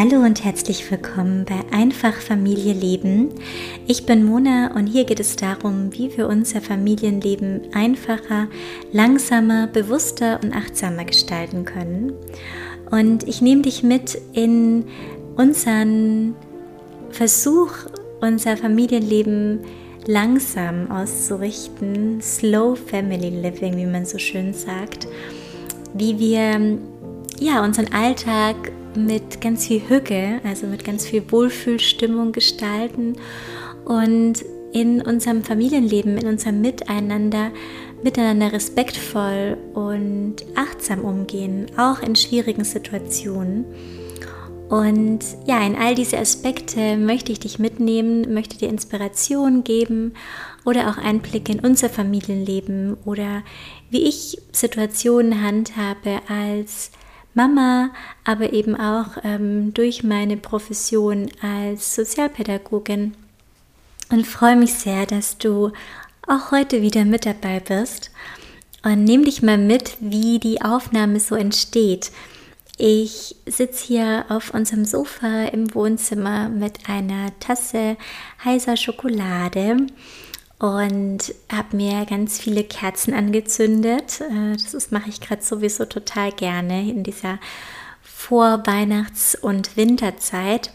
Hallo und herzlich willkommen bei Einfach Familie leben. Ich bin Mona und hier geht es darum, wie wir unser Familienleben einfacher, langsamer, bewusster und achtsamer gestalten können. Und ich nehme dich mit in unseren Versuch, unser Familienleben langsam auszurichten, Slow Family Living, wie man so schön sagt, wie wir ja unseren Alltag mit ganz viel Hücke, also mit ganz viel Wohlfühlstimmung gestalten und in unserem Familienleben, in unserem Miteinander, miteinander respektvoll und achtsam umgehen, auch in schwierigen Situationen. Und ja, in all diese Aspekte möchte ich dich mitnehmen, möchte dir Inspiration geben oder auch Einblicke in unser Familienleben oder wie ich Situationen handhabe als Mama, aber eben auch ähm, durch meine Profession als Sozialpädagogin. Und freue mich sehr, dass du auch heute wieder mit dabei bist. Und nimm dich mal mit, wie die Aufnahme so entsteht. Ich sitze hier auf unserem Sofa im Wohnzimmer mit einer Tasse heißer Schokolade und habe mir ganz viele Kerzen angezündet. Äh, das mache ich gerade sowieso total gerne in dieser Vorweihnachts- und Winterzeit.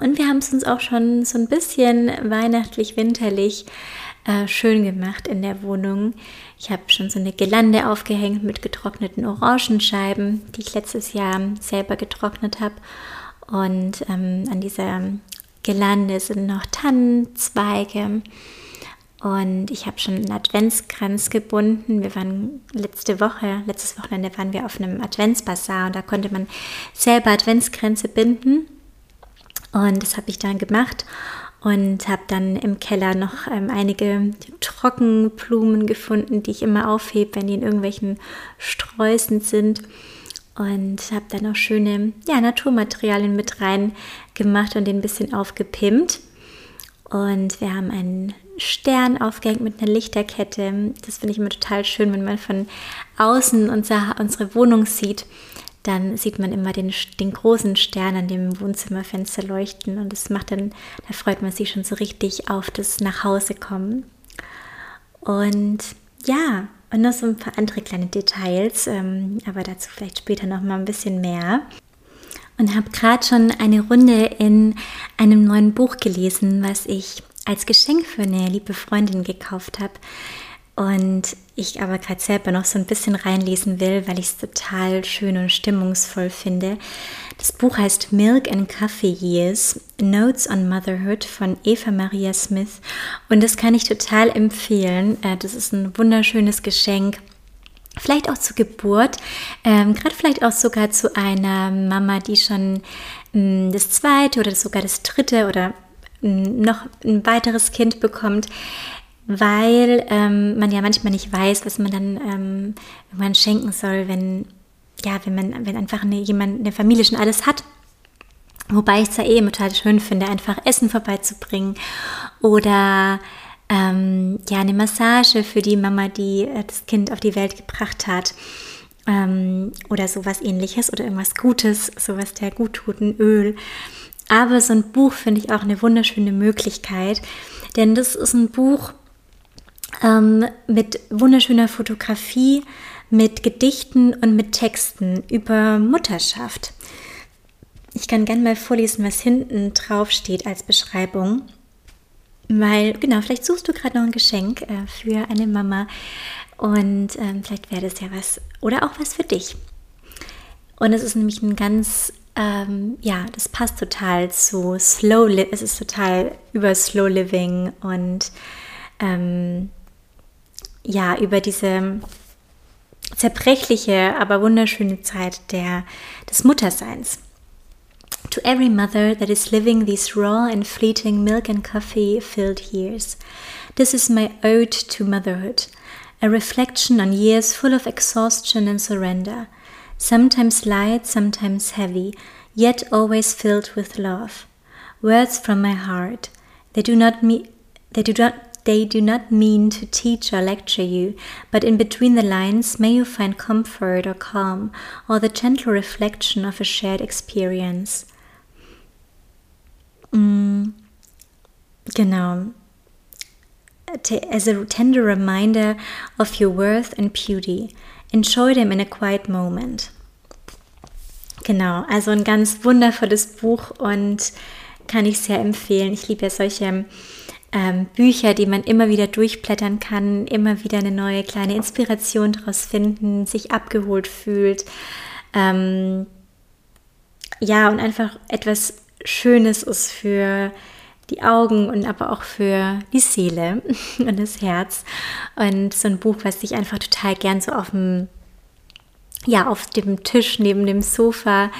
Und wir haben es uns auch schon so ein bisschen weihnachtlich-winterlich äh, schön gemacht in der Wohnung. Ich habe schon so eine Gelande aufgehängt mit getrockneten Orangenscheiben, die ich letztes Jahr selber getrocknet habe. Und ähm, an dieser Gelande sind noch Tannenzweige. Und ich habe schon einen Adventskranz gebunden. Wir waren letzte Woche, letztes Wochenende waren wir auf einem Adventsbasar und da konnte man selber Adventskränze binden. Und das habe ich dann gemacht und habe dann im Keller noch ähm, einige Trockenblumen gefunden, die ich immer aufhebe, wenn die in irgendwelchen Sträußen sind. Und habe dann auch schöne ja, Naturmaterialien mit rein gemacht und den ein bisschen aufgepimpt. Und wir haben einen Stern aufgehängt mit einer Lichterkette. Das finde ich immer total schön, wenn man von außen unser, unsere Wohnung sieht. Dann sieht man immer den, den großen Stern an dem Wohnzimmerfenster leuchten und das macht dann, da freut man sich schon so richtig auf das Nachhausekommen. Und ja, und noch so ein paar andere kleine Details, ähm, aber dazu vielleicht später noch mal ein bisschen mehr. Und habe gerade schon eine Runde in einem neuen Buch gelesen, was ich als Geschenk für eine liebe Freundin gekauft habe. Und ich aber gerade selber noch so ein bisschen reinlesen will, weil ich es total schön und stimmungsvoll finde. Das Buch heißt Milk and Coffee Years, Notes on Motherhood von Eva Maria Smith. Und das kann ich total empfehlen. Äh, das ist ein wunderschönes Geschenk. Vielleicht auch zur Geburt, ähm, gerade vielleicht auch sogar zu einer Mama, die schon mh, mm, das zweite oder sogar das dritte oder noch ein weiteres Kind bekommt, weil ähm, man ja manchmal nicht weiß, was man dann ähm, irgendwann schenken soll, wenn ja, wenn man, wenn einfach eine, jemand, eine Familie schon alles hat. Wobei ich es ja eh immer total schön finde, einfach Essen vorbeizubringen oder ähm, ja, eine Massage für die Mama, die äh, das Kind auf die Welt gebracht hat ähm, oder sowas ähnliches oder irgendwas Gutes, sowas der gut tut, ein Öl. Aber so ein Buch finde ich auch eine wunderschöne Möglichkeit, denn das ist ein Buch ähm, mit wunderschöner Fotografie, mit Gedichten und mit Texten über Mutterschaft. Ich kann gerne mal vorlesen, was hinten drauf steht als Beschreibung. Weil, genau, vielleicht suchst du gerade noch ein Geschenk äh, für eine Mama und ähm, vielleicht wäre das ja was oder auch was für dich. Und es ist nämlich ein ganz ähm, ja, das passt total zu Slow Living. Es ist total über Slow Living und ähm, ja, über diese zerbrechliche, aber wunderschöne Zeit der, des Mutterseins. To every mother that is living these raw and fleeting milk and coffee filled years, this is my ode to motherhood, a reflection on years full of exhaustion and surrender sometimes light, sometimes heavy, yet always filled with love. Words from my heart. They do not mean they do not they do not mean to teach or lecture you, but in between the lines may you find comfort or calm or the gentle reflection of a shared experience. Mm, genau. As a tender reminder of your worth and beauty, enjoy them in a quiet moment. Genau, also ein ganz wundervolles Buch und kann ich sehr empfehlen. Ich liebe ja solche ähm, Bücher, die man immer wieder durchblättern kann, immer wieder eine neue kleine Inspiration daraus finden, sich abgeholt fühlt. Ähm, ja, und einfach etwas Schönes ist für die Augen und aber auch für die Seele und das Herz. Und so ein Buch, was ich einfach total gern so auf dem ja, auf dem Tisch neben dem Sofa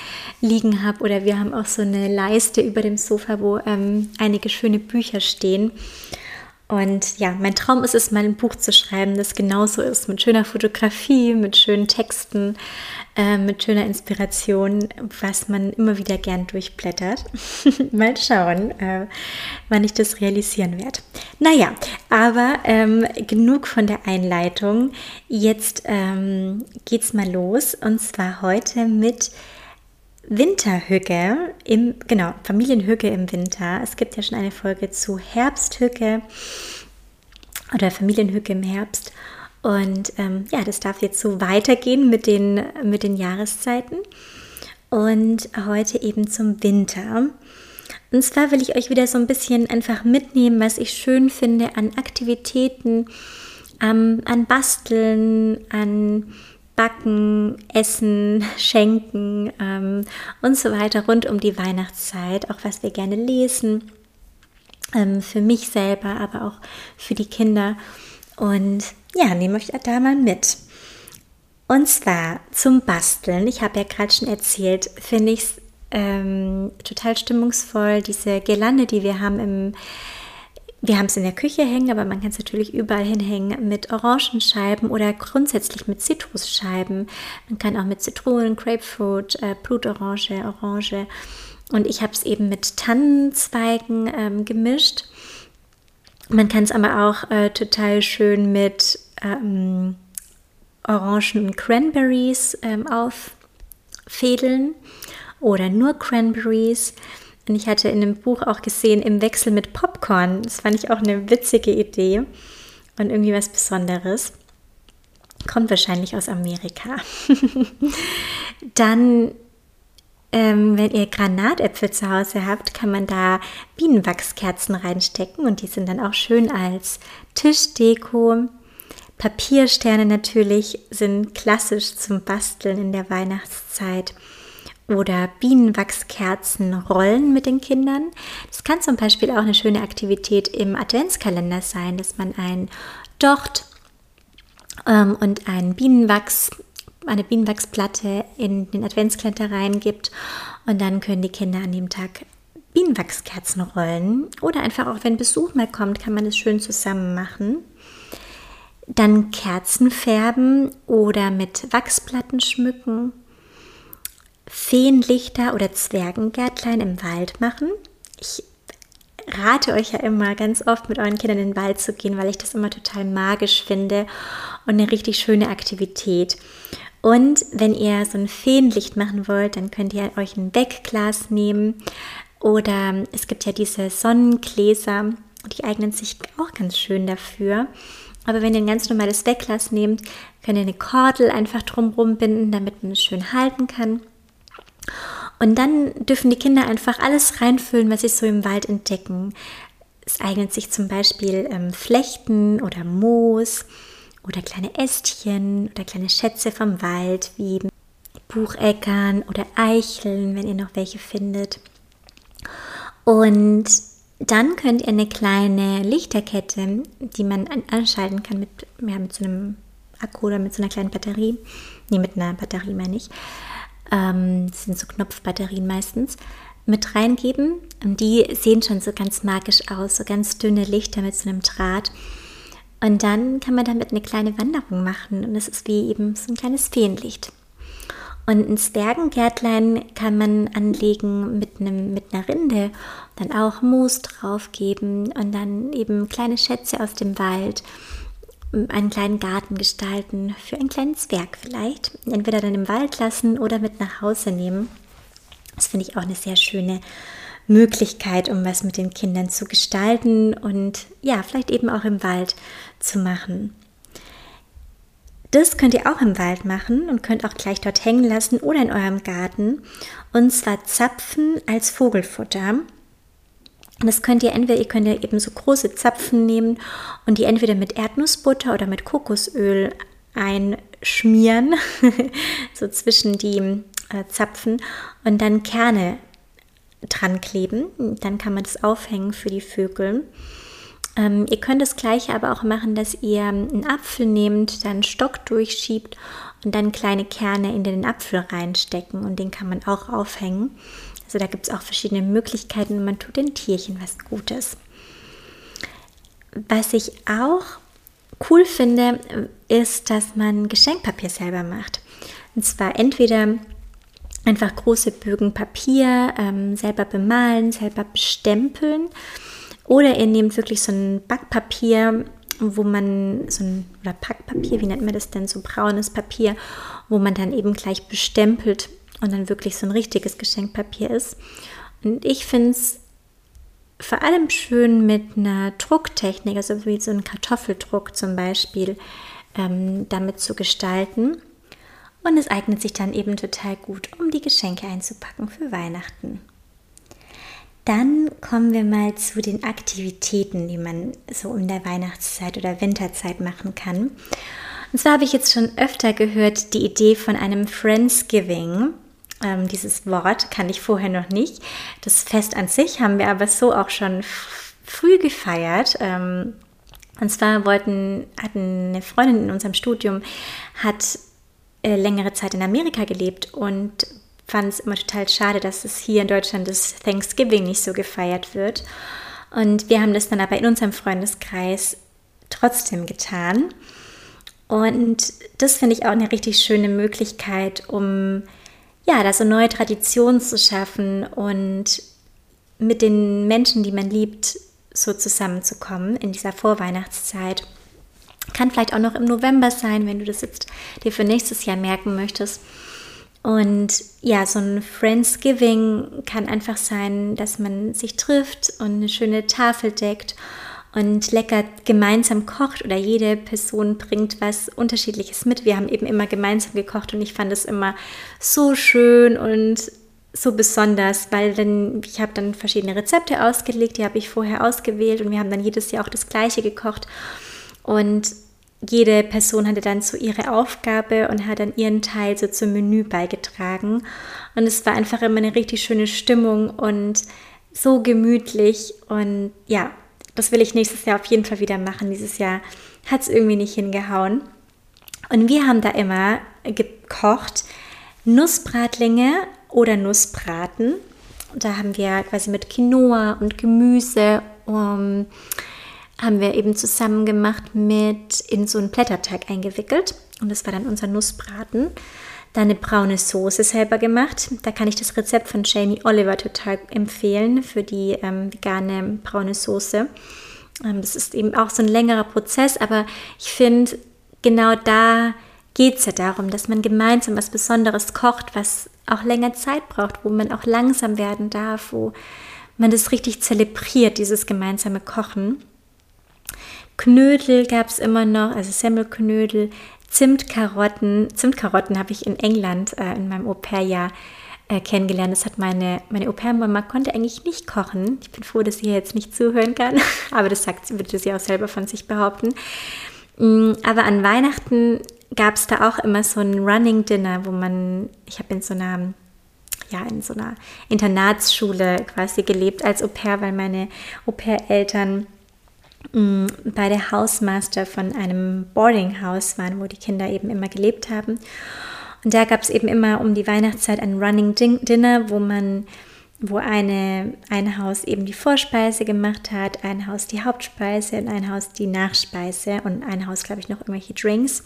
liegen habe. Oder wir haben auch so eine Leiste über dem Sofa, wo ähm, einige schöne Bücher stehen. Und ja, mein Traum ist es, mal ein Buch zu schreiben, das genauso ist, mit schöner Fotografie, mit schönen Texten, äh, mit schöner Inspiration, was man immer wieder gern durchblättert. mal schauen, äh, wann ich das realisieren werde. Naja, aber ähm, genug von der Einleitung. Jetzt ähm, geht's mal los und zwar heute mit Winterhücke im, genau, Familienhücke im Winter. Es gibt ja schon eine Folge zu Herbsthücke oder Familienhücke im Herbst. Und ähm, ja, das darf jetzt so weitergehen mit den, mit den Jahreszeiten. Und heute eben zum Winter. Und zwar will ich euch wieder so ein bisschen einfach mitnehmen, was ich schön finde an Aktivitäten, ähm, an Basteln, an Backen, Essen, Schenken ähm, und so weiter rund um die Weihnachtszeit, auch was wir gerne lesen, ähm, für mich selber, aber auch für die Kinder. Und ja, nehme euch da mal mit. Und zwar zum Basteln. Ich habe ja gerade schon erzählt, finde ich es ähm, total stimmungsvoll, diese Girlande, die wir haben im wir haben es in der Küche hängen, aber man kann es natürlich überall hinhängen mit Orangenscheiben oder grundsätzlich mit Zitrusscheiben. Man kann auch mit Zitronen, Grapefruit, äh, Blutorange, Orange. Und ich habe es eben mit Tannenzweigen ähm, gemischt. Man kann es aber auch äh, total schön mit ähm, Orangen und Cranberries ähm, auffädeln oder nur Cranberries. Und ich hatte in dem Buch auch gesehen, im Wechsel mit Popcorn. Das fand ich auch eine witzige Idee und irgendwie was Besonderes. Kommt wahrscheinlich aus Amerika. Dann, ähm, wenn ihr Granatäpfel zu Hause habt, kann man da Bienenwachskerzen reinstecken und die sind dann auch schön als Tischdeko. Papiersterne natürlich sind klassisch zum Basteln in der Weihnachtszeit oder Bienenwachskerzen rollen mit den Kindern. Das kann zum Beispiel auch eine schöne Aktivität im Adventskalender sein, dass man ein Docht ähm, und ein Bienenwachs, eine Bienenwachsplatte in den Adventskalender reingibt und dann können die Kinder an dem Tag Bienenwachskerzen rollen oder einfach auch wenn Besuch mal kommt, kann man es schön zusammen machen. Dann Kerzen färben oder mit Wachsplatten schmücken Feenlichter oder Zwergengärtlein im Wald machen. Ich rate euch ja immer ganz oft mit euren Kindern in den Wald zu gehen, weil ich das immer total magisch finde und eine richtig schöne Aktivität. Und wenn ihr so ein Feenlicht machen wollt, dann könnt ihr euch ein Wegglas nehmen oder es gibt ja diese Sonnengläser, die eignen sich auch ganz schön dafür. Aber wenn ihr ein ganz normales Wegglas nehmt, könnt ihr eine Kordel einfach drumherum binden, damit man es schön halten kann. Und dann dürfen die Kinder einfach alles reinfüllen, was sie so im Wald entdecken. Es eignet sich zum Beispiel ähm, Flechten oder Moos oder kleine Ästchen oder kleine Schätze vom Wald wie Bucheckern oder Eicheln, wenn ihr noch welche findet. Und dann könnt ihr eine kleine Lichterkette, die man anschalten kann mit, ja, mit so einem Akku oder mit so einer kleinen Batterie, nee, mit einer Batterie meine ich, ähm, das sind so Knopfbatterien meistens, mit reingeben. Und die sehen schon so ganz magisch aus, so ganz dünne Lichter mit so einem Draht. Und dann kann man damit eine kleine Wanderung machen und es ist wie eben so ein kleines Feenlicht. Und ein Zwergengärtlein kann man anlegen mit, einem, mit einer Rinde, dann auch Moos draufgeben und dann eben kleine Schätze aus dem Wald einen kleinen Garten gestalten, für einen kleinen Zwerg vielleicht. Entweder dann im Wald lassen oder mit nach Hause nehmen. Das finde ich auch eine sehr schöne Möglichkeit, um was mit den Kindern zu gestalten und ja, vielleicht eben auch im Wald zu machen. Das könnt ihr auch im Wald machen und könnt auch gleich dort hängen lassen oder in eurem Garten. Und zwar Zapfen als Vogelfutter. Und das könnt ihr entweder, ihr könnt ja eben so große Zapfen nehmen und die entweder mit Erdnussbutter oder mit Kokosöl einschmieren, so zwischen die äh, Zapfen und dann Kerne dran kleben. Dann kann man das aufhängen für die Vögel. Ähm, ihr könnt das gleiche aber auch machen, dass ihr einen Apfel nehmt, dann einen Stock durchschiebt und dann kleine Kerne in den Apfel reinstecken und den kann man auch aufhängen. Also da gibt es auch verschiedene Möglichkeiten und man tut den Tierchen was Gutes. Was ich auch cool finde, ist, dass man Geschenkpapier selber macht. Und zwar entweder einfach große Bögen Papier ähm, selber bemalen, selber bestempeln oder ihr nehmt wirklich so ein Backpapier, wo man so ein, oder Packpapier, wie nennt man das denn, so braunes Papier, wo man dann eben gleich bestempelt und dann wirklich so ein richtiges Geschenkpapier ist. Und ich finde es vor allem schön mit einer Drucktechnik, also wie so ein Kartoffeldruck zum Beispiel, ähm, damit zu gestalten. Und es eignet sich dann eben total gut, um die Geschenke einzupacken für Weihnachten. Dann kommen wir mal zu den Aktivitäten, die man so in der Weihnachtszeit oder Winterzeit machen kann. Und zwar habe ich jetzt schon öfter gehört die Idee von einem Friendsgiving. Ähm, dieses Wort kann ich vorher noch nicht. Das Fest an sich haben wir aber so auch schon früh gefeiert. Ähm, und zwar wollten, hatten eine Freundin in unserem Studium, hat äh, längere Zeit in Amerika gelebt und fand es immer total schade, dass es hier in Deutschland das Thanksgiving nicht so gefeiert wird. Und wir haben das dann aber in unserem Freundeskreis trotzdem getan. Und das finde ich auch eine richtig schöne Möglichkeit, um ja, da so neue Traditionen zu schaffen und mit den Menschen, die man liebt, so zusammenzukommen in dieser Vorweihnachtszeit. Kann vielleicht auch noch im November sein, wenn du das jetzt dir für nächstes Jahr merken möchtest. Und ja, so ein Friendsgiving kann einfach sein, dass man sich trifft und eine schöne Tafel deckt und lecker gemeinsam kocht oder jede Person bringt was Unterschiedliches mit. Wir haben eben immer gemeinsam gekocht und ich fand es immer so schön und so besonders, weil dann, ich habe dann verschiedene Rezepte ausgelegt, die habe ich vorher ausgewählt und wir haben dann jedes Jahr auch das gleiche gekocht. Und jede Person hatte dann so ihre Aufgabe und hat dann ihren Teil so zum Menü beigetragen. Und es war einfach immer eine richtig schöne Stimmung und so gemütlich. Und ja, das will ich nächstes Jahr auf jeden Fall wieder machen. Dieses Jahr hat es irgendwie nicht hingehauen. Und wir haben da immer gekocht Nussbratlinge oder Nussbraten. Da haben wir quasi mit Quinoa und Gemüse um, haben wir eben zusammen gemacht mit in so einen Blätterteig eingewickelt. Und das war dann unser Nussbraten. Dann eine braune Soße selber gemacht. Da kann ich das Rezept von Jamie Oliver total empfehlen für die ähm, vegane braune Soße. Ähm, das ist eben auch so ein längerer Prozess, aber ich finde, genau da geht es ja darum, dass man gemeinsam was Besonderes kocht, was auch länger Zeit braucht, wo man auch langsam werden darf, wo man das richtig zelebriert, dieses gemeinsame Kochen. Knödel gab es immer noch, also Semmelknödel, Zimtkarotten. Zimtkarotten habe ich in England äh, in meinem Au-pair-Jahr äh, kennengelernt. Das hat meine, meine Au-pair-Mama konnte eigentlich nicht kochen. Ich bin froh, dass sie jetzt nicht zuhören kann, aber das sagt, würde sie auch selber von sich behaupten. Mm, aber an Weihnachten gab es da auch immer so ein Running Dinner, wo man, ich habe in so einer ja, in so einer Internatsschule quasi gelebt als Au pair, weil meine Au-pair-Eltern Mm, bei der Hausmaster von einem Boarding House waren, wo die Kinder eben immer gelebt haben. Und da gab es eben immer um die Weihnachtszeit ein Running Dinner, wo man, wo eine, ein Haus eben die Vorspeise gemacht hat, ein Haus die Hauptspeise und ein Haus die Nachspeise und ein Haus, glaube ich, noch irgendwelche Drinks.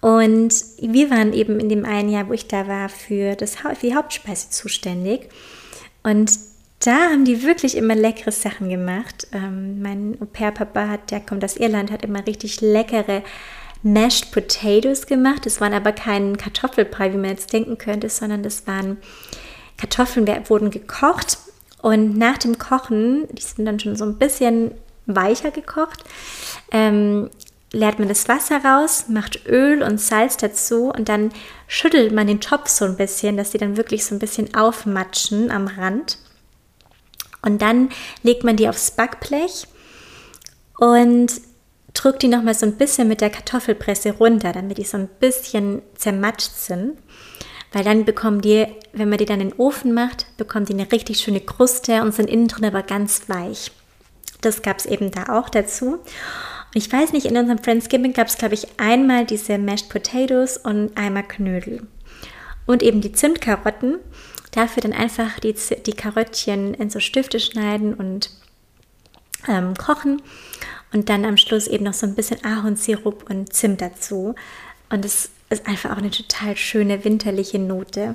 Und wir waren eben in dem einen Jahr, wo ich da war, für, das, für die Hauptspeise zuständig. Und da haben die wirklich immer leckere Sachen gemacht. Ähm, mein Au-pair-Papa, hat, der kommt aus Irland, hat immer richtig leckere Mashed Potatoes gemacht. Das waren aber kein Kartoffelbrei, wie man jetzt denken könnte, sondern das waren Kartoffeln, wurden gekocht Und nach dem Kochen, die sind dann schon so ein bisschen weicher gekocht, ähm, leert man das Wasser raus, macht Öl und Salz dazu und dann schüttelt man den Topf so ein bisschen, dass die dann wirklich so ein bisschen aufmatschen am Rand. Und dann legt man die aufs Backblech und drückt die nochmal so ein bisschen mit der Kartoffelpresse runter, damit die so ein bisschen zermatscht sind. Weil dann bekommen die, wenn man die dann in den Ofen macht, bekommen die eine richtig schöne Kruste und sind innen drin aber ganz weich. Das gab es eben da auch dazu. Und ich weiß nicht, in unserem Friendsgiving gab es, glaube ich, einmal diese Mashed Potatoes und einmal Knödel. Und eben die Zimtkarotten. Dafür dann einfach die, die Karottchen in so Stifte schneiden und ähm, kochen. Und dann am Schluss eben noch so ein bisschen Ahornsirup und Zimt dazu. Und es ist einfach auch eine total schöne winterliche Note,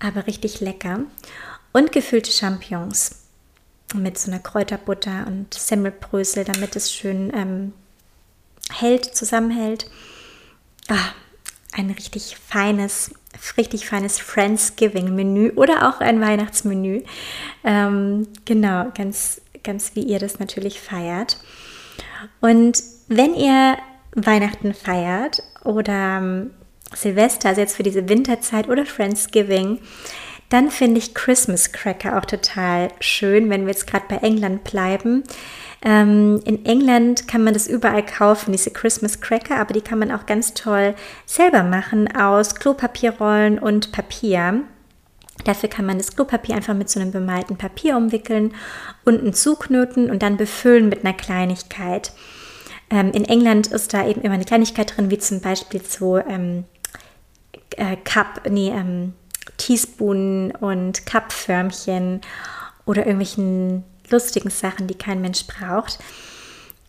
aber richtig lecker. Und gefüllte Champignons mit so einer Kräuterbutter und Semmelbrösel, damit es schön ähm, hält, zusammenhält. Ah, ein richtig feines, richtig feines Friendsgiving-Menü oder auch ein Weihnachtsmenü. Ähm, genau, ganz, ganz wie ihr das natürlich feiert. Und wenn ihr Weihnachten feiert oder ähm, Silvester, also jetzt für diese Winterzeit oder Friendsgiving, dann finde ich Christmas Cracker auch total schön, wenn wir jetzt gerade bei England bleiben. Ähm, in England kann man das überall kaufen, diese Christmas Cracker, aber die kann man auch ganz toll selber machen aus Klopapierrollen und Papier. Dafür kann man das Klopapier einfach mit so einem bemalten Papier umwickeln, unten zuknoten und dann befüllen mit einer Kleinigkeit. Ähm, in England ist da eben immer eine Kleinigkeit drin, wie zum Beispiel so ähm, äh, Cup, nee, ähm, Teaspoon und Cupförmchen oder irgendwelchen lustigen Sachen, die kein Mensch braucht.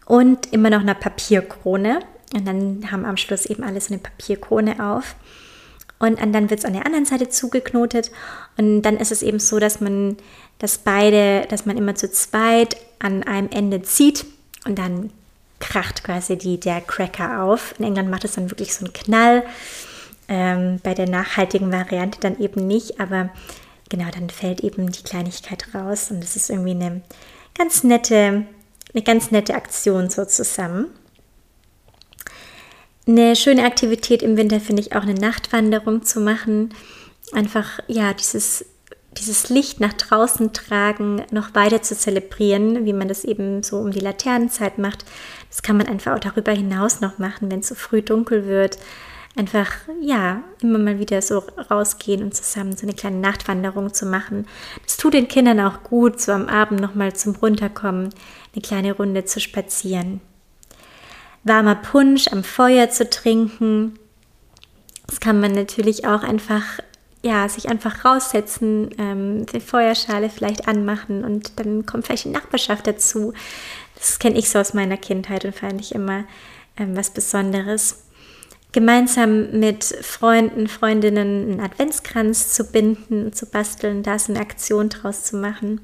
Und immer noch eine Papierkrone. Und dann haben am Schluss eben alle so eine Papierkrone auf. Und dann wird es an der anderen Seite zugeknotet. Und dann ist es eben so, dass man, dass beide, dass man immer zu zweit an einem Ende zieht und dann kracht quasi die, der Cracker auf. In England macht es dann wirklich so einen Knall. Ähm, bei der nachhaltigen Variante dann eben nicht, aber genau, dann fällt eben die Kleinigkeit raus und es ist irgendwie eine ganz nette, eine ganz nette Aktion so zusammen. Eine schöne Aktivität im Winter finde ich auch eine Nachtwanderung zu machen. Einfach, ja, dieses, dieses Licht nach draußen tragen, noch weiter zu zelebrieren, wie man das eben so um die Laternenzeit macht. Das kann man einfach auch darüber hinaus noch machen, wenn es so früh dunkel wird einfach, ja, immer mal wieder so rausgehen und zusammen so eine kleine Nachtwanderung zu machen. Das tut den Kindern auch gut, so am Abend nochmal zum Runterkommen, eine kleine Runde zu spazieren. Warmer Punsch am Feuer zu trinken. Das kann man natürlich auch einfach, ja, sich einfach raussetzen, ähm, die Feuerschale vielleicht anmachen und dann kommt vielleicht die Nachbarschaft dazu. Das kenne ich so aus meiner Kindheit und fand ich immer ähm, was Besonderes gemeinsam mit Freunden, Freundinnen einen Adventskranz zu binden zu basteln, da so eine Aktion draus zu machen.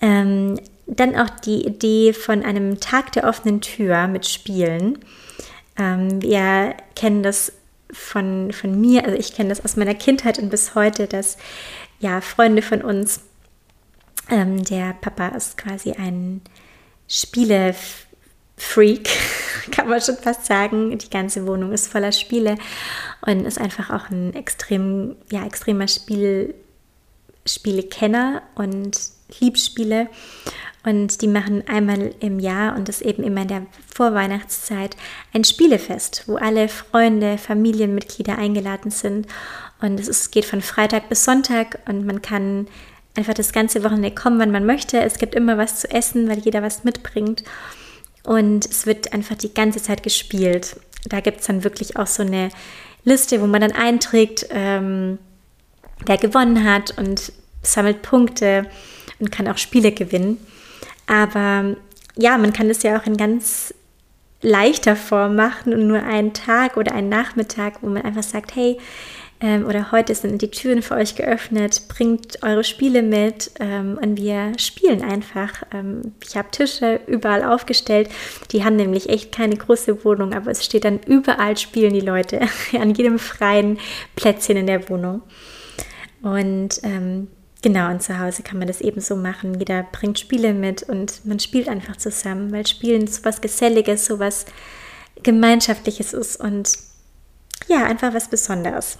Ähm, dann auch die Idee von einem Tag der offenen Tür mit Spielen. Ähm, wir kennen das von, von mir, also ich kenne das aus meiner Kindheit und bis heute, dass ja Freunde von uns, ähm, der Papa ist quasi ein Spiele Freak, kann man schon fast sagen. Die ganze Wohnung ist voller Spiele und ist einfach auch ein extrem, ja, extremer Spiel, Spielekenner und liebt Spiele. Und die machen einmal im Jahr und das eben immer in der Vorweihnachtszeit ein Spielefest, wo alle Freunde, Familienmitglieder eingeladen sind. Und es geht von Freitag bis Sonntag und man kann einfach das ganze Wochenende kommen, wann man möchte. Es gibt immer was zu essen, weil jeder was mitbringt. Und es wird einfach die ganze Zeit gespielt. Da gibt es dann wirklich auch so eine Liste, wo man dann einträgt, ähm, wer gewonnen hat und sammelt Punkte und kann auch Spiele gewinnen. Aber ja, man kann das ja auch in ganz leichter Form machen und nur einen Tag oder einen Nachmittag, wo man einfach sagt, hey, ähm, oder heute sind die Türen für euch geöffnet, bringt eure Spiele mit ähm, und wir spielen einfach. Ähm, ich habe Tische überall aufgestellt, die haben nämlich echt keine große Wohnung, aber es steht dann überall spielen die Leute, an jedem freien Plätzchen in der Wohnung. Und ähm, Genau, und zu Hause kann man das eben so machen. Jeder bringt Spiele mit und man spielt einfach zusammen, weil Spielen so was Geselliges, so was Gemeinschaftliches ist und ja, einfach was Besonderes.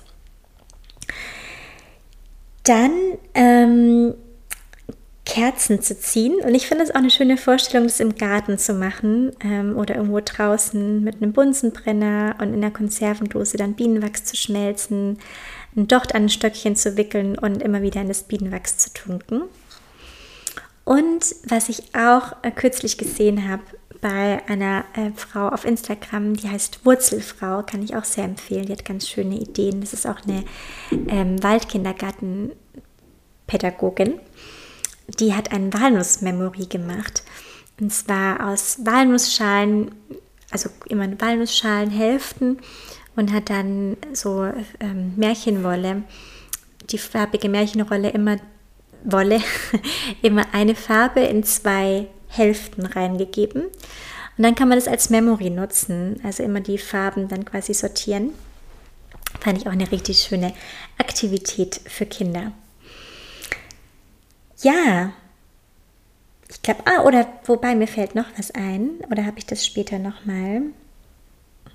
Dann ähm, Kerzen zu ziehen. Und ich finde es auch eine schöne Vorstellung, das im Garten zu machen ähm, oder irgendwo draußen mit einem Bunsenbrenner und in der Konservendose dann Bienenwachs zu schmelzen, ein Docht an ein Stöckchen zu wickeln und immer wieder in das Bienenwachs zu tunken. Und was ich auch äh, kürzlich gesehen habe bei einer äh, Frau auf Instagram, die heißt Wurzelfrau, kann ich auch sehr empfehlen. Die hat ganz schöne Ideen. Das ist auch eine ähm, Waldkindergartenpädagogin. Die hat ein Walnuss-Memory gemacht. Und zwar aus Walnussschalen, also immer Walnussschalenhälften und hat dann so ähm, Märchenwolle, die farbige Märchenrolle immer Wolle, immer eine Farbe in zwei Hälften reingegeben. Und dann kann man das als Memory nutzen, also immer die Farben dann quasi sortieren. Fand ich auch eine richtig schöne Aktivität für Kinder. Ja, ich glaube, ah, oder wobei mir fällt noch was ein, oder habe ich das später nochmal?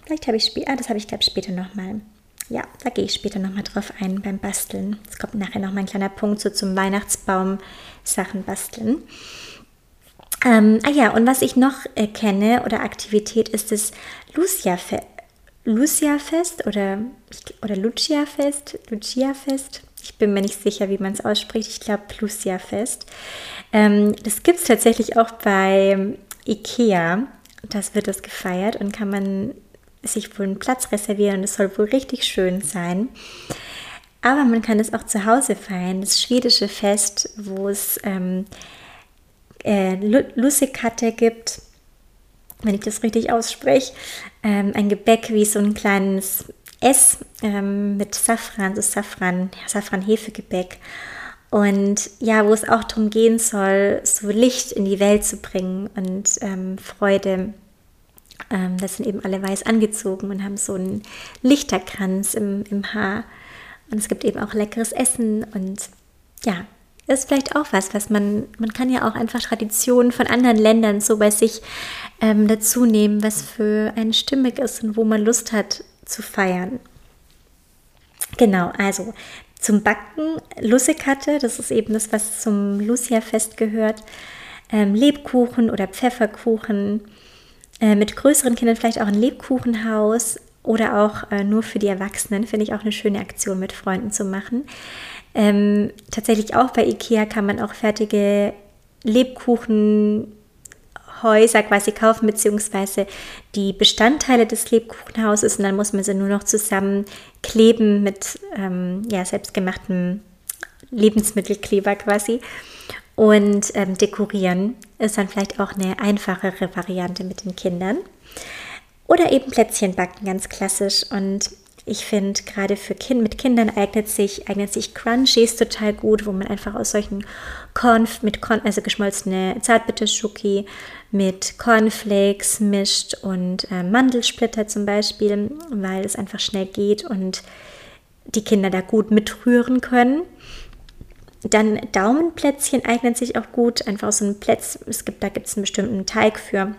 Vielleicht habe ich später, ah, das habe ich glaube später nochmal. Ja, da gehe ich später nochmal drauf ein beim Basteln. Es kommt nachher nochmal ein kleiner Punkt so zum Weihnachtsbaum Sachen basteln. Ähm, ah ja, und was ich noch äh, kenne oder Aktivität ist das Lucia-Fest. Lucia-Fest oder, oder Lucia-Fest, Lucia-Fest. Ich bin mir nicht sicher, wie man es ausspricht. Ich glaube Lucia-Fest. Ähm, das gibt es tatsächlich auch bei Ikea. Das wird das gefeiert und kann man sich wohl einen Platz reservieren es soll wohl richtig schön sein. Aber man kann es auch zu Hause feiern, das schwedische Fest, wo es ähm, äh, Lussekatte gibt, wenn ich das richtig ausspreche, ähm, ein Gebäck wie so ein kleines S ähm, mit Safran, so Safran, Safran-Hefegebäck. Und ja, wo es auch darum gehen soll, so Licht in die Welt zu bringen und ähm, Freude ähm, das sind eben alle weiß angezogen und haben so einen Lichterkranz im, im Haar. Und es gibt eben auch leckeres Essen und ja, ist vielleicht auch was, was man, man kann ja auch einfach Traditionen von anderen Ländern so bei sich ähm, dazu nehmen, was für einen stimmig ist und wo man Lust hat zu feiern. Genau, also zum Backen Lussekatte, das ist eben das, was zum Lucia-Fest gehört. Ähm, Lebkuchen oder Pfefferkuchen, äh, mit größeren Kindern vielleicht auch ein Lebkuchenhaus oder auch äh, nur für die Erwachsenen, finde ich auch eine schöne Aktion mit Freunden zu machen. Ähm, tatsächlich auch bei IKEA kann man auch fertige Lebkuchenhäuser quasi kaufen, beziehungsweise die Bestandteile des Lebkuchenhauses und dann muss man sie nur noch zusammen kleben mit ähm, ja, selbstgemachtem Lebensmittelkleber quasi und ähm, dekorieren ist dann vielleicht auch eine einfachere Variante mit den Kindern. Oder eben Plätzchen backen, ganz klassisch. Und ich finde, gerade für Kind, mit Kindern eignet sich, eignet sich Crunchies total gut, wo man einfach aus solchen Corn, mit Corn, also geschmolzene Zartbitterschoki mit Cornflakes mischt und äh, Mandelsplitter zum Beispiel, weil es einfach schnell geht und die Kinder da gut mitrühren können. Dann Daumenplätzchen eignen sich auch gut, einfach so ein Plätz, es gibt, da gibt es einen bestimmten Teig für.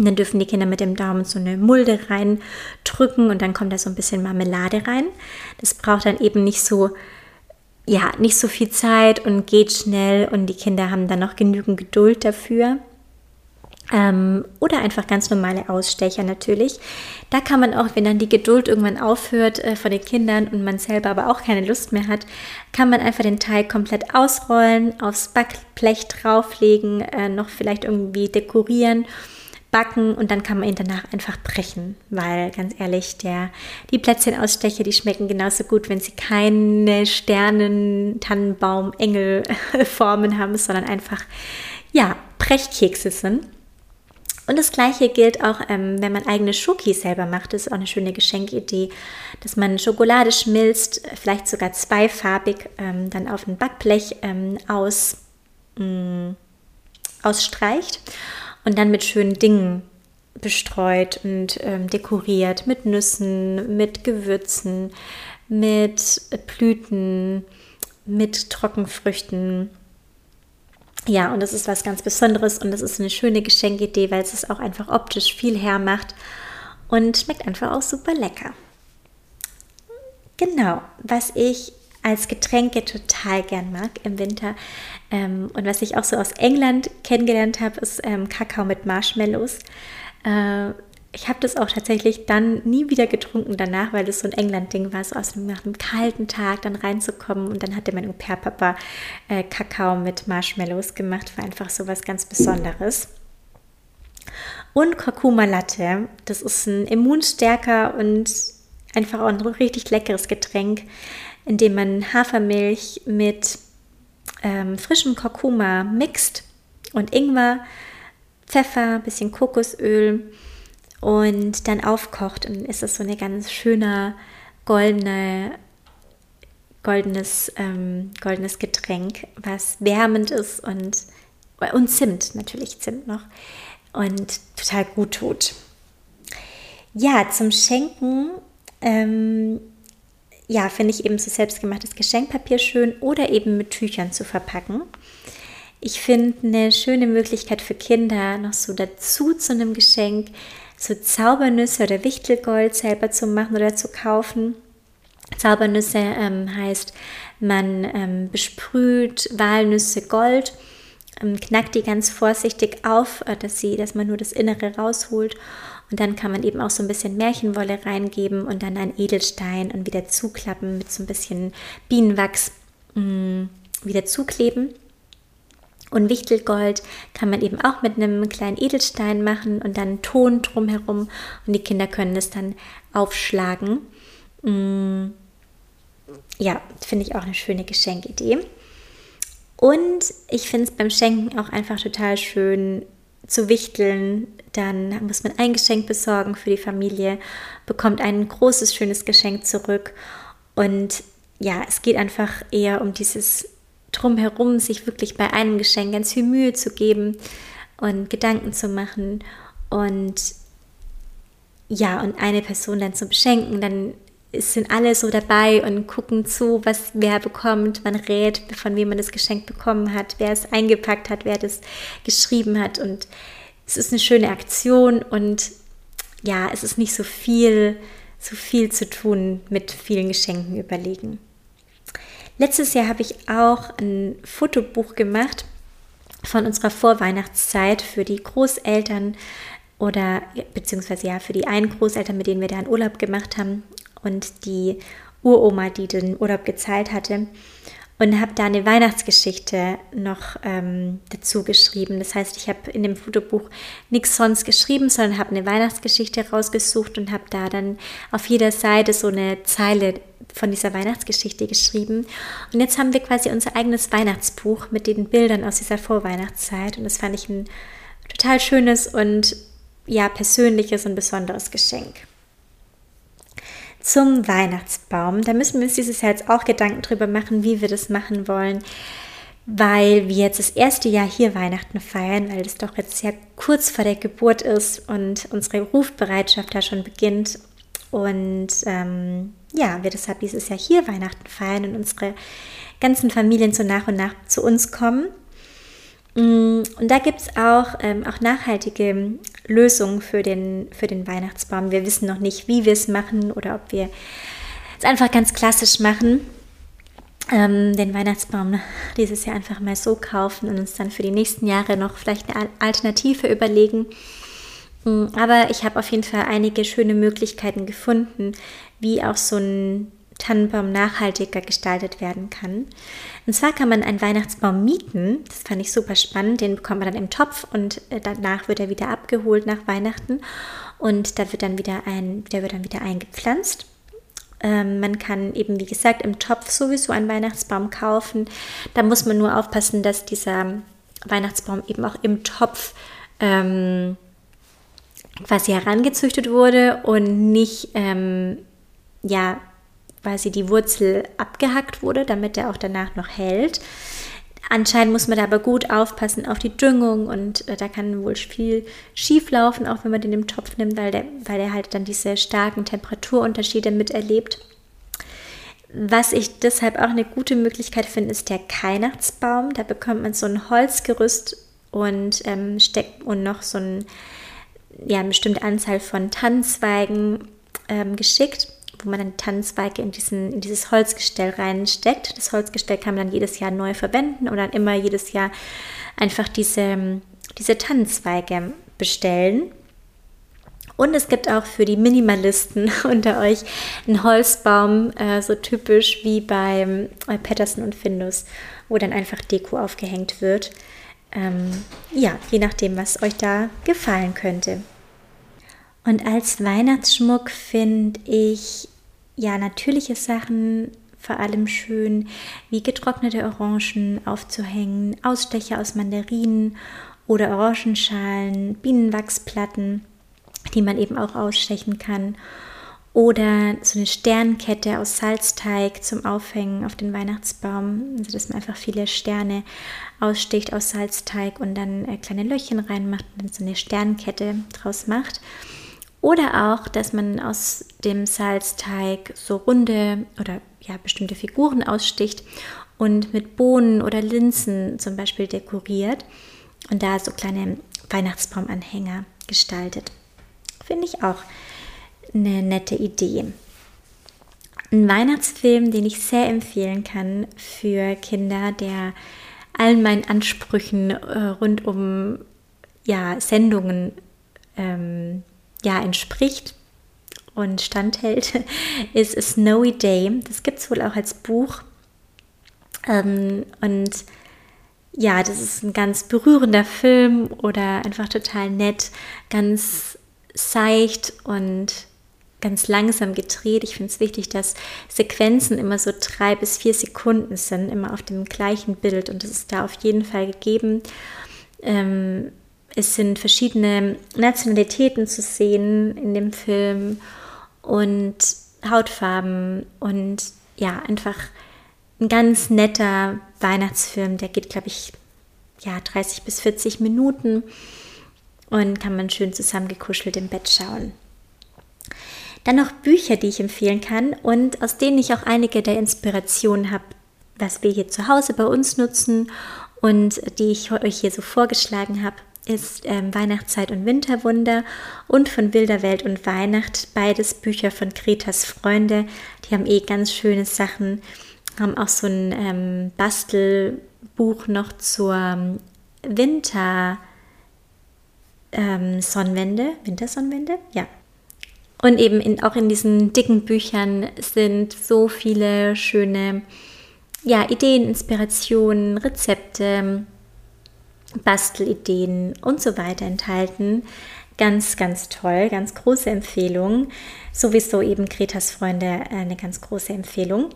Und dann dürfen die Kinder mit dem Daumen so eine Mulde reindrücken und dann kommt da so ein bisschen Marmelade rein. Das braucht dann eben nicht so, ja, nicht so viel Zeit und geht schnell und die Kinder haben dann noch genügend Geduld dafür. Ähm, oder einfach ganz normale Ausstecher natürlich. Da kann man auch, wenn dann die Geduld irgendwann aufhört äh, von den Kindern und man selber aber auch keine Lust mehr hat, kann man einfach den Teig komplett ausrollen, aufs Backblech drauflegen, äh, noch vielleicht irgendwie dekorieren, backen und dann kann man ihn danach einfach brechen, weil ganz ehrlich, der, die Plätzchenausstecher, die schmecken genauso gut, wenn sie keine Sternen, Tannenbaum, Engel Formen haben, sondern einfach ja, Brechkekse sind. Und das gleiche gilt auch, ähm, wenn man eigene Schoki selber macht. Das ist auch eine schöne Geschenkidee, dass man Schokolade schmilzt, vielleicht sogar zweifarbig, ähm, dann auf ein Backblech ähm, aus, mh, mm, ausstreicht und dann mit schönen Dingen bestreut und ähm, dekoriert mit Nüssen, mit Gewürzen, mit Blüten, mit Trockenfrüchten. Ja, und das ist was ganz Besonderes und das ist eine schöne Geschenkidee, weil es es auch einfach optisch viel hermacht und schmeckt einfach auch super lecker. Genau, was ich als Getränke total gern mag im Winter ähm, und was ich auch so aus England kennengelernt habe, ist ähm, Kakao mit Marshmallows. Äh, ich habe das auch tatsächlich dann nie wieder getrunken danach, weil das so ein England-Ding war, so aus einem, nach einem kalten Tag dann reinzukommen. Und dann hatte mein Au-pair-Papa äh, Kakao mit Marshmallows gemacht, war einfach so was ganz Besonderes. Und Kurkuma Latte, das ist ein Immunstärker und einfach auch ein richtig leckeres Getränk, in dem man Hafermilch mit ähm, frischem Kurkuma mixt und Ingwer, Pfeffer, bisschen Kokosöl und dann aufkocht. Und ist es so eine ganz schöne goldene, goldenes, ähm, goldenes Getränk, was wärmend ist und, und Zimt, natürlich Zimt noch, und total gut tut. Ja, zum Schenken, ähm, ja, finde ich eben so selbstgemachtes Geschenkpapier schön oder eben mit Tüchern zu verpacken. Ich finde eine schöne Möglichkeit für Kinder noch so dazu zu einem Geschenk so Zaubernüsse oder Wichtelgold selber zu machen oder zu kaufen. Zaubernüsse ähm, heißt, man ähm, besprüht Walnüsse Gold, knackt die ganz vorsichtig auf, äh, dass, sie, dass man nur das Innere rausholt. Und dann kann man eben auch so ein bisschen Märchenwolle reingeben und dann ein Edelstein und wieder zuklappen mit so ein bisschen Bienenwachs mh, mm, wieder zukleben. Und Wichtelgold kann man eben auch mit einem kleinen Edelstein machen und dann Ton drumherum und die Kinder können es dann aufschlagen. Mm, ja, finde ich auch eine schöne Geschenkidee. Und ich finde es beim Schenken auch einfach total schön zu wichteln. Dann muss man ein Geschenk besorgen für die Familie, bekommt ein großes, schönes Geschenk zurück. Und ja, es geht einfach eher um dieses drumherum sich wirklich bei einem Geschenk ganz viel Mühe zu geben und Gedanken zu machen und ja, und eine Person dann zu beschenken, dann sind alle so dabei und gucken zu, was wer bekommt. Man rät, von wem man das Geschenk bekommen hat, wer es eingepackt hat, wer das geschrieben hat. Und es ist eine schöne Aktion und ja, es ist nicht so viel, so viel zu tun mit vielen Geschenken überlegen. Letztes Jahr habe ich auch ein Fotobuch gemacht von unserer Vorweihnachtszeit für die Großeltern oder beziehungsweise ja für die einen Großeltern, mit denen wir da einen Urlaub gemacht haben und die Uroma, die den Urlaub gezahlt hatte und habe da eine Weihnachtsgeschichte noch ähm, dazu geschrieben. Das heißt, ich habe in dem Fotobuch nichts sonst geschrieben, sondern habe eine Weihnachtsgeschichte rausgesucht und habe da dann auf jeder Seite so eine Zeile von dieser Weihnachtsgeschichte geschrieben. Und jetzt haben wir quasi unser eigenes Weihnachtsbuch mit den Bildern aus dieser Vorweihnachtszeit. Und das fand ich ein total schönes und ja, persönliches und besonderes Geschenk zum Weihnachtsbaum. Da müssen wir uns dieses Jahr jetzt auch Gedanken drüber machen, wie wir das machen wollen, weil wir jetzt das erste Jahr hier Weihnachten feiern, weil es doch jetzt ja kurz vor der Geburt ist und unsere Rufbereitschaft da schon beginnt. Und ähm, ja, wir deshalb dieses Jahr hier Weihnachten feiern und unsere ganzen Familien so nach und nach zu uns kommen. Mm, und da gibt es auch, ähm, auch nachhaltige Lösungen für den, für den Weihnachtsbaum. Wir wissen noch nicht, wie wir es machen oder ob wir es einfach ganz klassisch machen. Ähm, den Weihnachtsbaum dieses Jahr einfach mal so kaufen und uns dann für die nächsten Jahre noch vielleicht eine Alternative überlegen. Mm, aber ich habe auf jeden Fall einige schöne Möglichkeiten gefunden, wie auch so ein Tannenbaum nachhaltiger gestaltet werden kann. Und zwar kann man einen Weihnachtsbaum mieten. Das fand ich super spannend. Den bekommt man dann im Topf und äh, danach wird er wieder abgeholt nach Weihnachten und da wird dann wieder ein, der wird dann wieder eingepflanzt. Ähm, man kann eben, wie gesagt, im Topf sowieso einen Weihnachtsbaum kaufen. Da muss man nur aufpassen, dass dieser Weihnachtsbaum eben auch im Topf ähm, quasi herangezüchtet wurde und nicht ähm, ja quasi die Wurzel abgehackt wurde, damit er auch danach noch hält. Anscheinend muss man da aber gut aufpassen auf die Düngung und äh, da kann wohl viel schief laufen, auch wenn man den im Topf nimmt, weil der, weil der halt dann diese starken Temperaturunterschiede miterlebt. Was ich deshalb auch eine gute Möglichkeit finde, ist der Weihnachtsbaum. Da bekommt man so ein Holzgerüst und ähm, steckt und noch so ein, ja, eine bestimmte Anzahl von Tannenzweigen ähm, geschickt, wo man dann Tannenzweige in, diesen, in dieses Holzgestell reinsteckt. Das Holzgestell kann man dann jedes Jahr neu verwenden und dann immer jedes Jahr einfach diese, diese Tannenzweige bestellen. Und es gibt auch für die Minimalisten unter euch einen Holzbaum, äh, so typisch wie bei äh, Patterson und Findus, wo dann einfach Deko aufgehängt wird. Ähm, ja, je nachdem, was euch da gefallen könnte. Und als Weihnachtsschmuck finde ich ja natürliche Sachen vor allem schön, wie getrocknete Orangen aufzuhängen, Ausstecher aus Mandarinen oder Orangenschalen, Bienenwachsplatten die man eben auch ausstechen kann. Oder so eine Sternkette aus Salzteig zum Aufhängen auf den Weihnachtsbaum. Also dass man einfach viele Sterne aussticht aus Salzteig und dann äh, kleine Löchchen reinmacht und dann so eine Sternkette draus macht. Oder auch, dass man aus dem Salzteig so runde oder ja, bestimmte Figuren aussticht und mit Bohnen oder Linsen zum Beispiel dekoriert und da so kleine Weihnachtsbaumanhänger gestaltet. Finde ich auch eine nette Idee. Ein Weihnachtsfilm, den ich sehr empfehlen kann für Kinder, der allen meinen Ansprüchen äh, rund um ja, Sendungen ähm, ja, entspricht und standhält, ist Snowy Day. Das gibt es wohl auch als Buch. Ähm, und ja, das ist ein ganz berührender Film oder einfach total nett, ganz seicht und ganz langsam gedreht. Ich finde es wichtig, dass Sequenzen immer so drei bis vier Sekunden sind, immer auf dem gleichen Bild und das ist da auf jeden Fall gegeben. Ähm, es sind verschiedene Nationalitäten zu sehen in dem Film und Hautfarben und ja, einfach ein ganz netter Weihnachtsfilm, der geht, glaube ich, ja, 30 bis 40 Minuten und kann man schön zusammengekuschelt im Bett schauen. Dann noch Bücher, die ich empfehlen kann und aus denen ich auch einige der Inspiration habe, was wir hier zu Hause bei uns nutzen und die ich euch hier so vorgeschlagen habe, ist ähm, Weihnachtszeit und Winterwunder und von Wilder Welt und Weihnacht, beides Bücher von Kretas Freunde. Die haben eh ganz schöne Sachen, haben auch so ein ähm, Bastelbuch noch zur ähm, Winter- ähm, Sonnenwende, Wintersonnenwende, ja. Und eben in, auch in diesen dicken Büchern sind so viele schöne ja, Ideen, Inspirationen, Rezepte, Bastelideen und so weiter enthalten. Ganz, ganz toll, ganz große Empfehlung. Sowieso eben Kretas Freunde eine ganz große Empfehlung.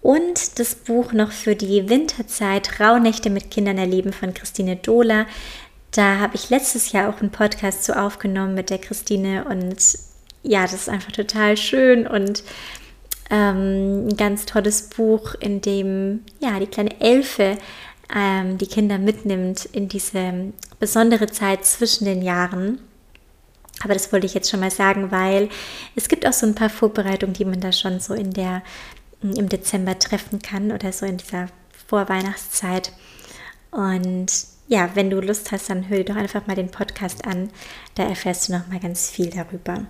Und das Buch noch für die Winterzeit, Rauhnächte mit Kindern erleben von Christine Dohler. Da habe ich letztes Jahr auch einen Podcast zu aufgenommen mit der Christine und ja, das ist einfach total schön und ähm, ein ganz tolles Buch, in dem ja die kleine Elfe ähm, die Kinder mitnimmt in diese besondere Zeit zwischen den Jahren. Aber das wollte ich jetzt schon mal sagen, weil es gibt auch so ein paar Vorbereitungen, die man da schon so in der im Dezember treffen kann oder so in dieser Vorweihnachtszeit. Und ja, wenn du Lust hast, dann hör dir doch einfach mal den Podcast an. Da erfährst du noch mal ganz viel darüber.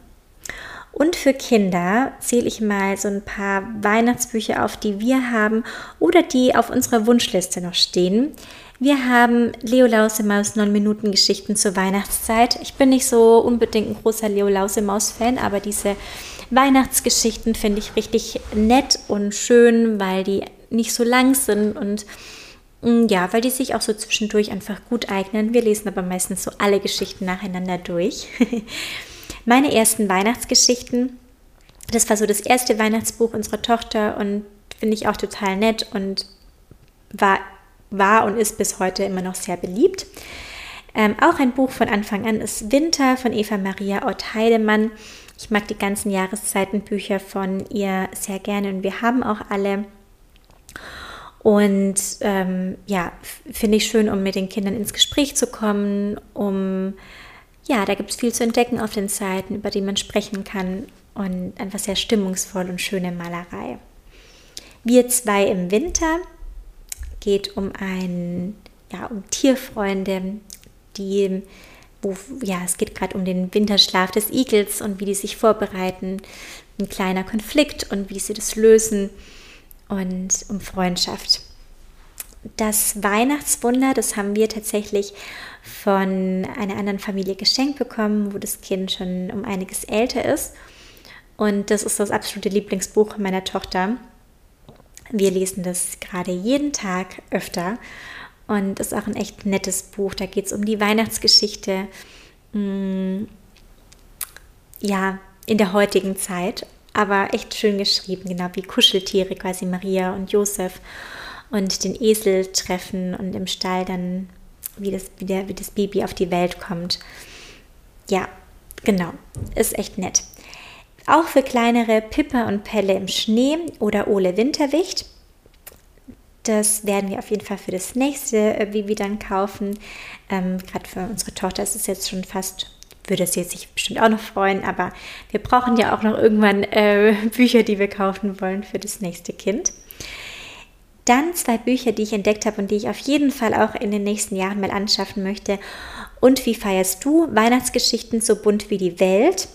Und für Kinder zähle ich mal so ein paar Weihnachtsbücher auf, die wir haben oder die auf unserer Wunschliste noch stehen. Wir haben Leo Lausemaus 9 Minuten Geschichten zur Weihnachtszeit. Ich bin nicht so unbedingt ein großer Leo Lausemaus-Fan, aber diese Weihnachtsgeschichten finde ich richtig nett und schön, weil die nicht so lang sind und Mm, ja, weil die sich auch so zwischendurch einfach gut eignen. Wir lesen aber meistens so alle Geschichten nacheinander durch. Meine ersten Weihnachtsgeschichten, das war so das erste Weihnachtsbuch unserer Tochter und finde ich auch total nett und war, war und ist bis heute immer noch sehr beliebt. Ähm, auch ein Buch von Anfang an ist Winter von Eva Maria Ott Heidemann. Ich mag die ganzen Jahreszeitenbücher von ihr sehr gerne und wir haben auch alle. Und ähm, ja, finde ich schön, um mit den Kindern ins Gespräch zu kommen, um, ja, da gibt es viel zu entdecken auf den Seiten, über die man sprechen kann und einfach sehr stimmungsvoll und schöne Malerei. Wir zwei im Winter geht um ein, ja, um Tierfreunde, die, wo, ja, es geht gerade um den Winterschlaf des Igels und wie die sich vorbereiten, ein kleiner Konflikt und wie sie das lösen und um Freundschaft. Das Weihnachtswunder, das haben wir tatsächlich von einer anderen Familie geschenkt bekommen, wo das Kind schon um einiges älter ist. Und das ist das absolute Lieblingsbuch meiner Tochter. Wir lesen das gerade jeden Tag öfter und ist auch ein echt nettes Buch. Da geht es um die Weihnachtsgeschichte. Mm, ja, in der heutigen Zeit, aber echt schön geschrieben, genau wie Kuscheltiere, quasi Maria und Josef und den Esel treffen und im Stall dann, wie das, wie, der, wie das Baby auf die Welt kommt. Ja, genau, ist echt nett. Auch für kleinere Pippa und Pelle im Schnee oder Ole Winterwicht. Das werden wir auf jeden Fall für das nächste äh, Baby dann kaufen. Ähm, Gerade für unsere Tochter ist es jetzt schon fast, würde sie sich bestimmt auch noch freuen, aber wir brauchen ja auch noch irgendwann äh, Bücher, die wir kaufen wollen für das nächste Kind. Dann zwei Bücher, die ich entdeckt habe und die ich auf jeden Fall auch in den nächsten Jahren mal anschaffen möchte. Und wie feierst du Weihnachtsgeschichten so bunt wie die Welt?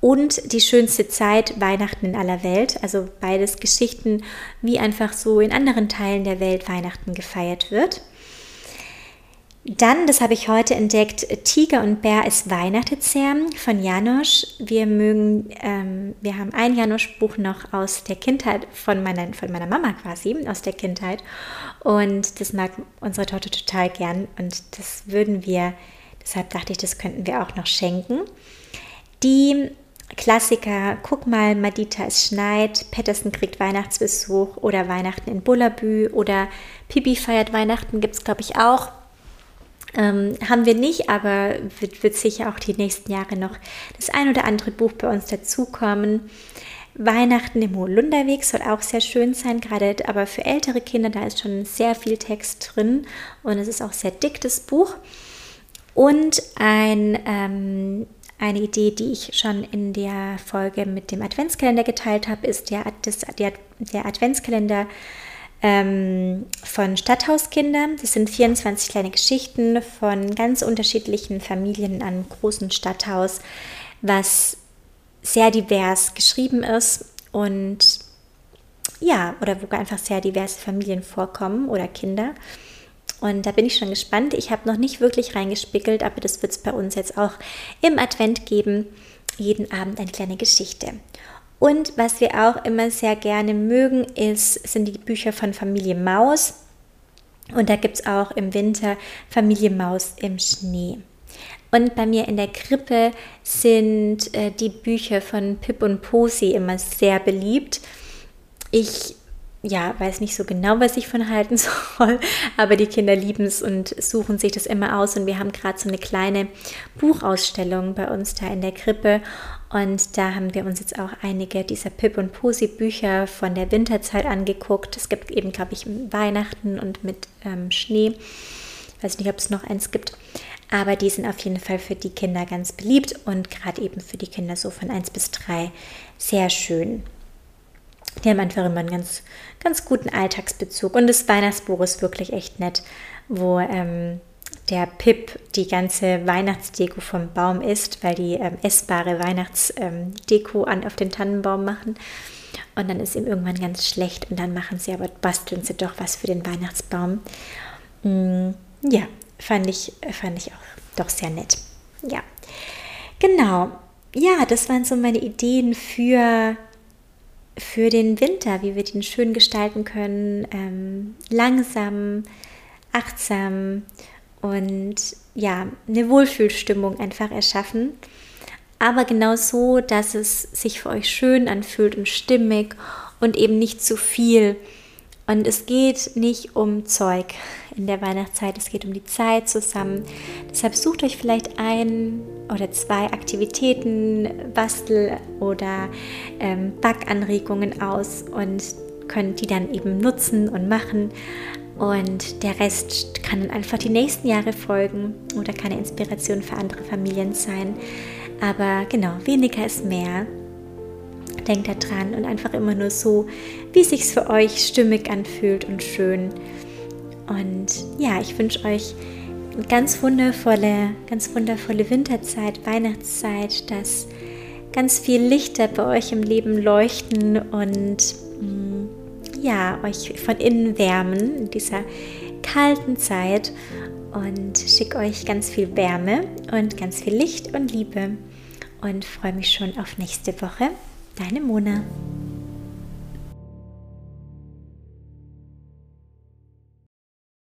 und die schönste Zeit Weihnachten in aller Welt. Also beides Geschichten, wie einfach so in anderen Teilen der Welt Weihnachten gefeiert wird. Dann, das habe ich heute entdeckt, Tiger und Bär ist Weihnachtszerm von Janosch. Wir mögen, ähm, wir haben ein Janosch-Buch noch aus der Kindheit von meiner, von meiner Mama quasi, aus der Kindheit. Und das mag unsere Tochter total gern und das würden wir, deshalb dachte ich, das könnten wir auch noch schenken. Die Klassiker, guck mal, Madita, es schneit, Patterson kriegt Weihnachtsbesuch oder Weihnachten in Bullabü oder Pipi feiert Weihnachten, gibt es glaube ich auch. Ähm, haben wir nicht, aber wird, wird sicher auch die nächsten Jahre noch das ein oder andere Buch bei uns dazukommen. Weihnachten im Holunderweg soll auch sehr schön sein, gerade aber für ältere Kinder, da ist schon sehr viel Text drin und es ist auch sehr dick, das Buch. Und ein ähm, eine Idee, die ich schon in der Folge mit dem Adventskalender geteilt habe, ist der, das, der, der Adventskalender ähm, von Stadthauskinder. Das sind 24 kleine Geschichten von ganz unterschiedlichen Familien in einem großen Stadthaus, was sehr divers geschrieben ist und ja, oder wo einfach sehr diverse Familien vorkommen oder Kinder. Und da bin ich schon gespannt. Ich habe noch nicht wirklich reingespickelt, aber das wird es bei uns jetzt auch im Advent geben. Jeden Abend eine kleine Geschichte. Und was wir auch immer sehr gerne mögen, ist, sind die Bücher von Familie Maus. Und da gibt es auch im Winter Familie Maus im Schnee. Und bei mir in der Krippe sind äh, die Bücher von Pip und Posi immer sehr beliebt. Ich ja, weiß nicht so genau, was ich von halten soll, aber die Kinder lieben es und suchen sich das immer aus. Und wir haben gerade so eine kleine Buchausstellung bei uns da in der Krippe. Und da haben wir uns jetzt auch einige dieser Pip und Posi Bücher von der Winterzeit angeguckt. Es gibt eben, glaube ich, Weihnachten und mit ähm, Schnee. Ich weiß nicht, ob es noch eins gibt. Aber die sind auf jeden Fall für die Kinder ganz beliebt und gerade eben für die Kinder so von 1 bis 3 sehr schön. Die haben einfach immer einen ganz, ganz guten Alltagsbezug. Und das Weihnachtsbuch ist wirklich echt nett, wo ähm, der Pip die ganze Weihnachtsdeko vom Baum isst, weil die ähm, essbare Weihnachtsdeko ähm, auf den Tannenbaum machen. Und dann ist ihm irgendwann ganz schlecht und dann machen sie aber, basteln sie doch was für den Weihnachtsbaum. Mm, ja, fand ich, fand ich auch doch sehr nett. Ja, genau. Ja, das waren so meine Ideen für für den Winter, wie wir den schön gestalten können, ähm, langsam, achtsam und ja, eine Wohlfühlstimmung einfach erschaffen. Aber genau so, dass es sich für euch schön anfühlt und stimmig und eben nicht zu viel und es geht nicht um Zeug in der Weihnachtszeit, es geht um die Zeit zusammen. Deshalb sucht euch vielleicht ein oder zwei Aktivitäten, Bastel- oder ähm, Backanregungen aus und könnt die dann eben nutzen und machen. Und der Rest kann dann einfach die nächsten Jahre folgen oder kann eine Inspiration für andere Familien sein. Aber genau, weniger ist mehr. denkt daran und einfach immer nur so, wie es sich für euch stimmig anfühlt und schön. Und ja, ich wünsche euch eine ganz wundervolle, ganz wundervolle Winterzeit, Weihnachtszeit, dass ganz viel Lichter bei euch im Leben leuchten und mm, ja, euch von innen wärmen in dieser kalten Zeit und schicke euch ganz viel Wärme und ganz viel Licht und Liebe und freue mich schon auf nächste Woche. Deine Mona.